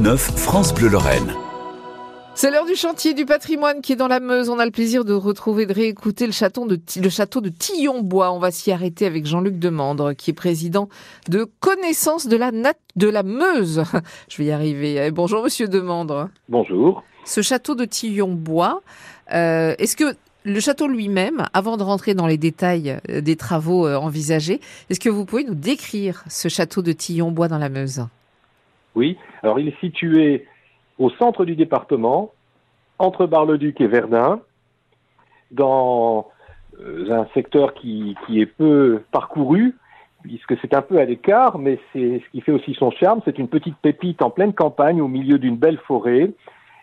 9 France Bleu Lorraine. C'est l'heure du chantier du patrimoine qui est dans la Meuse. On a le plaisir de retrouver, de réécouter le château de, le château de Tillon-Bois. On va s'y arrêter avec Jean-Luc Demandre, qui est président de Connaissance de la, de la Meuse. Je vais y arriver. Eh, bonjour, monsieur Demandre. Bonjour. Ce château de Tillon-Bois, euh, est-ce que le château lui-même, avant de rentrer dans les détails euh, des travaux euh, envisagés, est-ce que vous pouvez nous décrire ce château de Tillon-Bois dans la Meuse? Oui, alors il est situé au centre du département, entre Bar-le-Duc et Verdun, dans euh, un secteur qui, est peu parcouru, puisque c'est un peu à l'écart, mais c'est ce qui fait aussi son charme. C'est une petite pépite en pleine campagne, au milieu d'une belle forêt,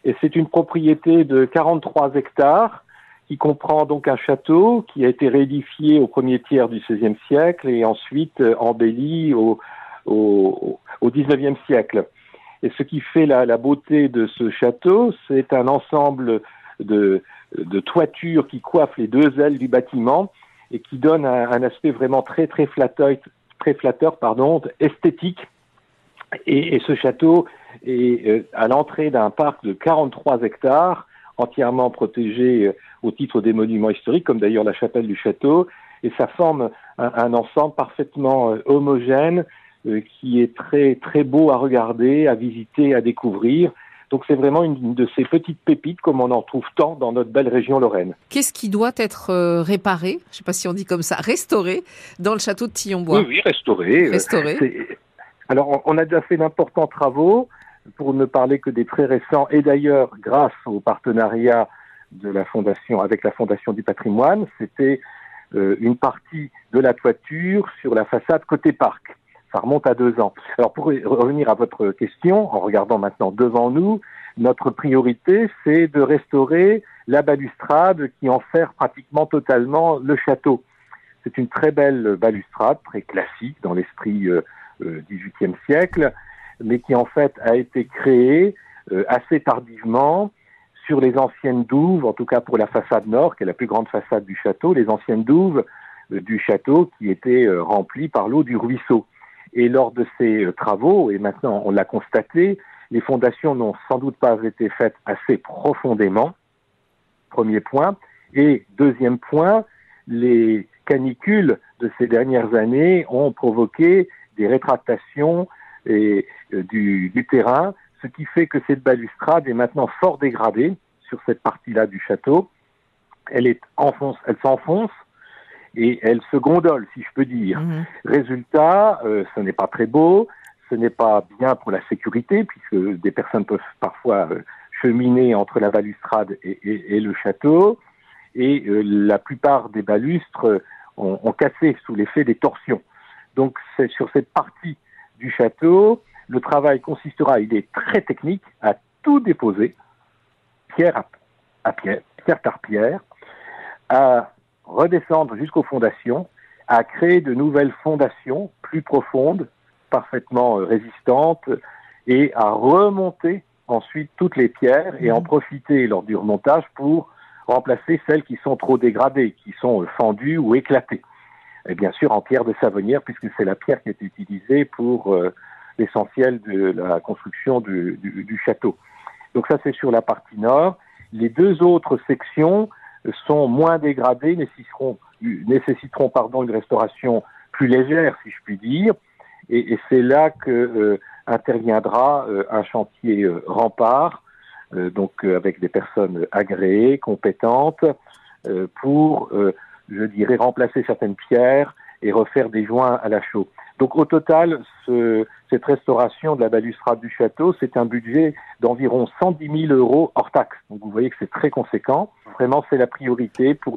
et c'est une propriété de 43 hectares qui comprend donc un château qui a été réédifié au premier tiers du XVIe siècle et ensuite euh, embelli au, au, au XIXe siècle. Et ce qui fait la, beauté de ce château, c'est un ensemble de, toitures qui coiffent les deux ailes du bâtiment et qui donne un, aspect vraiment très très flatteur, très flatteur pardon, esthétique. Et, ce château est euh, à l'entrée d'un parc de 43 hectares, entièrement protégé euh, au titre des monuments historiques, comme d'ailleurs la chapelle du château, et ça forme un ensemble parfaitement euh, homogène qui est très très beau à regarder, à visiter, à découvrir. Donc c'est vraiment une de ces petites pépites comme on en trouve tant dans notre belle région Lorraine. Qu'est-ce qui doit être euh, réparé, je ne sais pas si on dit comme ça, restauré dans le château de Tillonbois? Oui, oui, restauré. Euh, restauré. Alors on a déjà fait d'importants travaux, pour ne parler que des très récents, et d'ailleurs grâce au partenariat de la fondation avec la Fondation du patrimoine, c'était une partie de la toiture sur la façade côté parc ça remonte à deux ans. Alors pour revenir à votre question, en regardant maintenant devant nous, notre priorité, c'est de restaurer la balustrade qui enserre pratiquement totalement le château. C'est une très belle balustrade, très classique dans l'esprit euh, euh, XVIIIe siècle, mais qui en fait a été créée euh, assez tardivement sur les anciennes douves, en tout cas pour la façade nord, qui est la plus grande façade du château, les anciennes douves du château qui étaient remplies par l'eau du ruisseau. Et lors de ces euh, travaux, et maintenant on l'a constaté, les fondations n'ont sans doute pas été faites assez profondément, premier point. Et deuxième point, les canicules de ces dernières années ont provoqué des rétractations euh, du, du, terrain, ce qui fait que cette balustrade est maintenant fort dégradée sur cette partie-là du château. Elle elle s'enfonce et elle se gondole, si je peux dire. Mhm. Résultat, euh, ce n'est pas très beau, ce n'est pas bien pour la sécurité, puisque des personnes peuvent parfois euh, cheminer entre la balustrade et, le château, et euh, la plupart des balustres ont, ont cassé sous l'effet des torsions. Donc c'est sur cette partie du château, le travail consistera, il est très technique, à tout déposer, pierre à pierre, pierre par pierre, à redescendre jusqu'aux fondations, à créer de nouvelles fondations plus profondes, parfaitement euh, résistantes, et à remonter ensuite toutes les pierres et en mmh. profiter lors du remontage pour remplacer celles qui sont trop dégradées, qui sont euh, fendues ou éclatées. Et bien sûr en pierre de savonnière, puisque c'est la pierre qui est utilisée pour euh, l'essentiel de la construction du, du château. Donc ça c'est sur la partie nord. Les deux autres sections sont moins dégradés, nécessiteront, nécessiteront pardon, une restauration plus légère, si je puis dire. Et, c'est là que euh, interviendra euh, un chantier euh, rempart, donc avec des personnes agréées, compétentes, pour, je dirais, remplacer certaines pierres et refaire des joints à la chaux. Donc au total, ce, cette restauration de la balustrade du château, c'est un budget d'environ 110 000 euros hors taxes. Donc vous voyez que c'est très conséquent. Vraiment, c'est la priorité pour